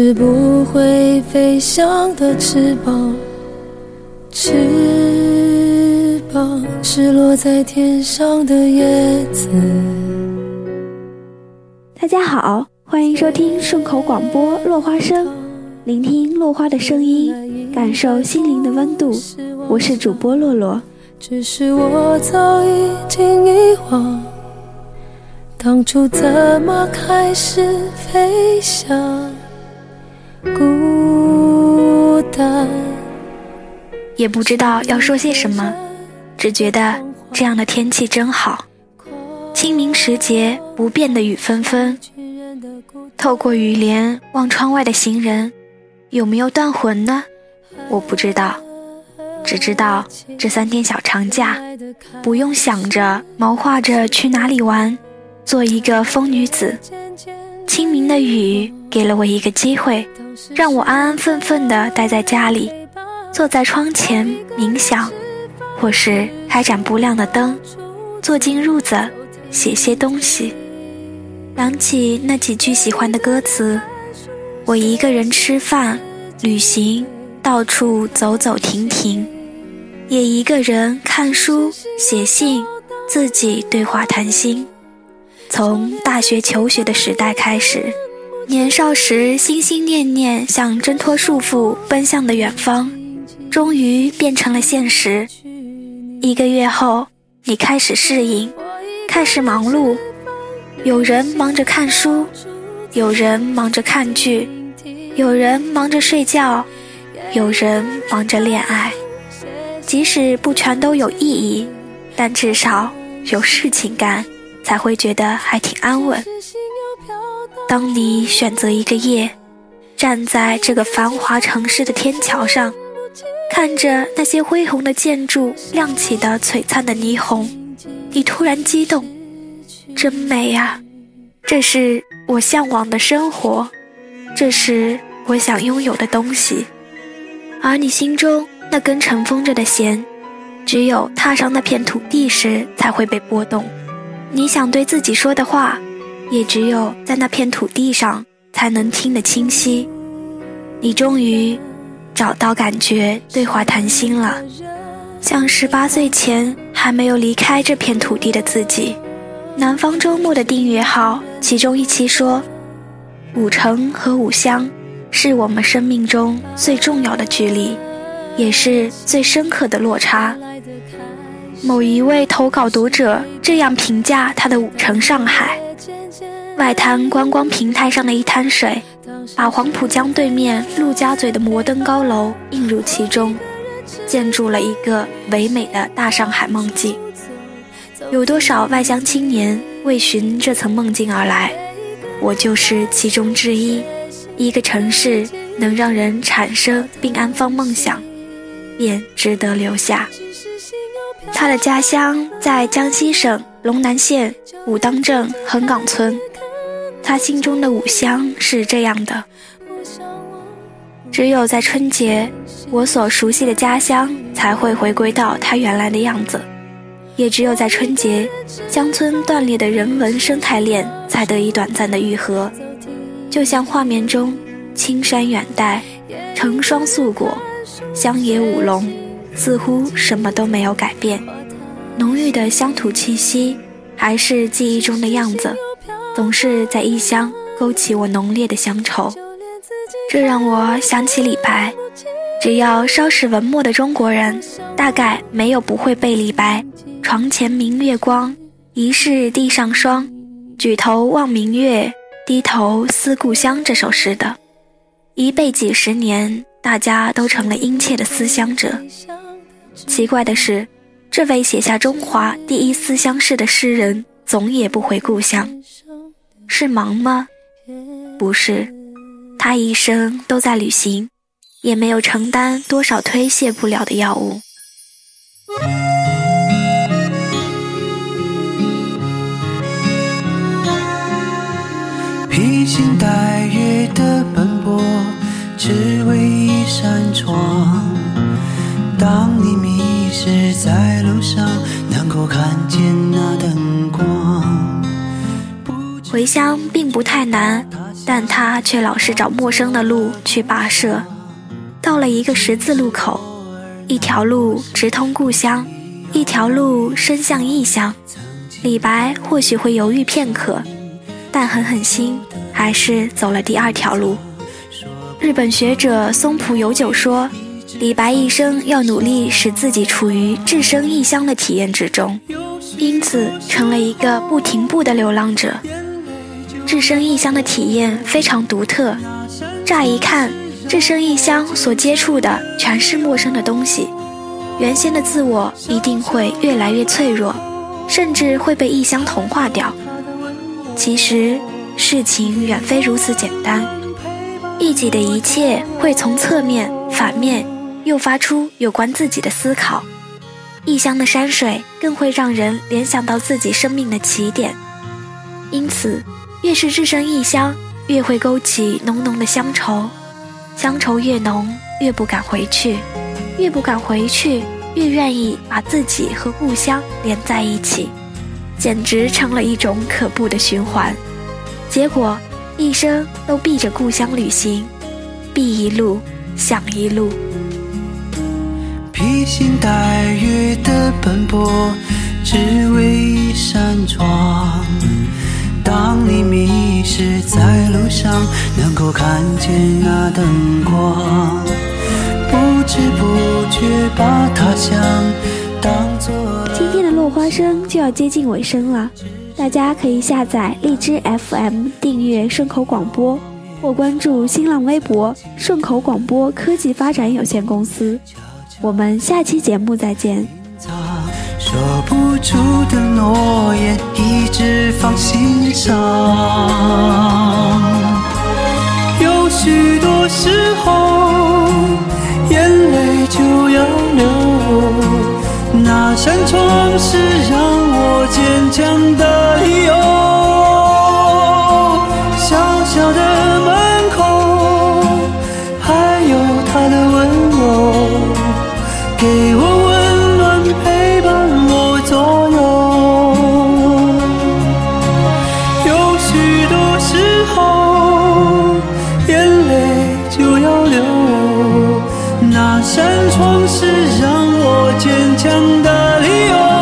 是不会飞翔的翅膀，翅膀是落在天上的叶子。大家好，欢迎收听顺口广播《落花生》，聆听落花的声音，感受心灵的温度。我是主播洛洛。只是我早已经遗忘，当初怎么开始飞翔？孤单，也不知道要说些什么，只觉得这样的天气真好。清明时节，不变的雨纷纷。透过雨帘望窗外的行人，有没有断魂呢？我不知道，只知道这三天小长假，不用想着谋划着去哪里玩，做一个疯女子。清明的雨给了我一个机会，让我安安分分地待在家里，坐在窗前冥想，或是开盏不亮的灯，坐进褥子。写些东西，想起那几句喜欢的歌词。我一个人吃饭、旅行，到处走走停停，也一个人看书、写信，自己对话谈心。从大学求学的时代开始，年少时心心念念想挣脱束缚奔向的远方，终于变成了现实。一个月后，你开始适应。开始忙碌，有人忙着看书，有人忙着看剧，有人忙着睡觉，有人忙着恋爱。即使不全都有意义，但至少有事情干，才会觉得还挺安稳。当你选择一个夜，站在这个繁华城市的天桥上，看着那些恢宏的建筑亮起的璀璨的霓虹。你突然激动，真美呀！这是我向往的生活，这是我想拥有的东西。而你心中那根尘封着的弦，只有踏上那片土地时才会被拨动。你想对自己说的话，也只有在那片土地上才能听得清晰。你终于找到感觉对话谈心了。像十八岁前还没有离开这片土地的自己。南方周末的订阅号，其中一期说：“五城和五乡，是我们生命中最重要的距离，也是最深刻的落差。”某一位投稿读者这样评价他的五城上海：外滩观光平台上的一滩水，把黄浦江对面陆家嘴的摩登高楼映入其中。建筑了一个唯美的大上海梦境，有多少外乡青年为寻这层梦境而来？我就是其中之一。一个城市能让人产生并安放梦想，便值得留下。他的家乡在江西省龙南县武当镇横岗村，他心中的五乡是这样的。只有在春节，我所熟悉的家乡才会回归到它原来的样子；也只有在春节，乡村断裂的人文生态链才得以短暂的愈合。就像画面中，青山远黛，成双素果，乡野舞龙，似乎什么都没有改变，浓郁的乡土气息还是记忆中的样子，总是在异乡勾起我浓烈的乡愁。这让我想起李白，只要稍识文墨的中国人，大概没有不会背李白“床前明月光，疑是地上霜。举头望明月，低头思故乡”这首诗的。一背几十年，大家都成了殷切的思乡者。奇怪的是，这位写下中华第一思乡诗的诗人，总也不回故乡，是忙吗？不是。他一生都在旅行，也没有承担多少推卸不了的药物。披星戴月的奔波，只为一扇窗。当你迷失在路上，能够看见回乡并不太难。但他却老是找陌生的路去跋涉。到了一个十字路口，一条路直通故乡，一条路伸向异乡。李白或许会犹豫片刻，但狠狠心，还是走了第二条路。日本学者松浦有久说，李白一生要努力使自己处于置身异乡的体验之中，因此成了一个不停步的流浪者。置身异乡的体验非常独特，乍一看，置身异乡所接触的全是陌生的东西，原先的自我一定会越来越脆弱。甚至会被异乡同化掉。其实事情远非如此简单，异己的一切会从侧面、反面诱发出有关自己的思考。异乡的山水更会让人联想到自己生命的起点。因此，越是置身异乡，越会勾起浓浓的乡愁。乡愁越浓，越不敢回去，越不敢回去。越愿意把自己和故乡连在一起，简直成了一种可怖的循环。结果一生都避着故乡旅行，避一路想一路。披星戴月的奔波，只为一扇窗。当你迷失在路上，能够看见那灯光。不知不觉把他乡当作。今天的落花生就要接近尾声了，大家可以下载荔枝 FM 订阅顺口广播，或关注新浪微博顺口广播科技发展有限公司。我们下期节目再见。说不出的诺言一直放心上，有许多时候。眼泪就要流，那扇窗是让我坚强的理由。小小的门口，还有他的温柔，给扇窗是让我坚强的理由，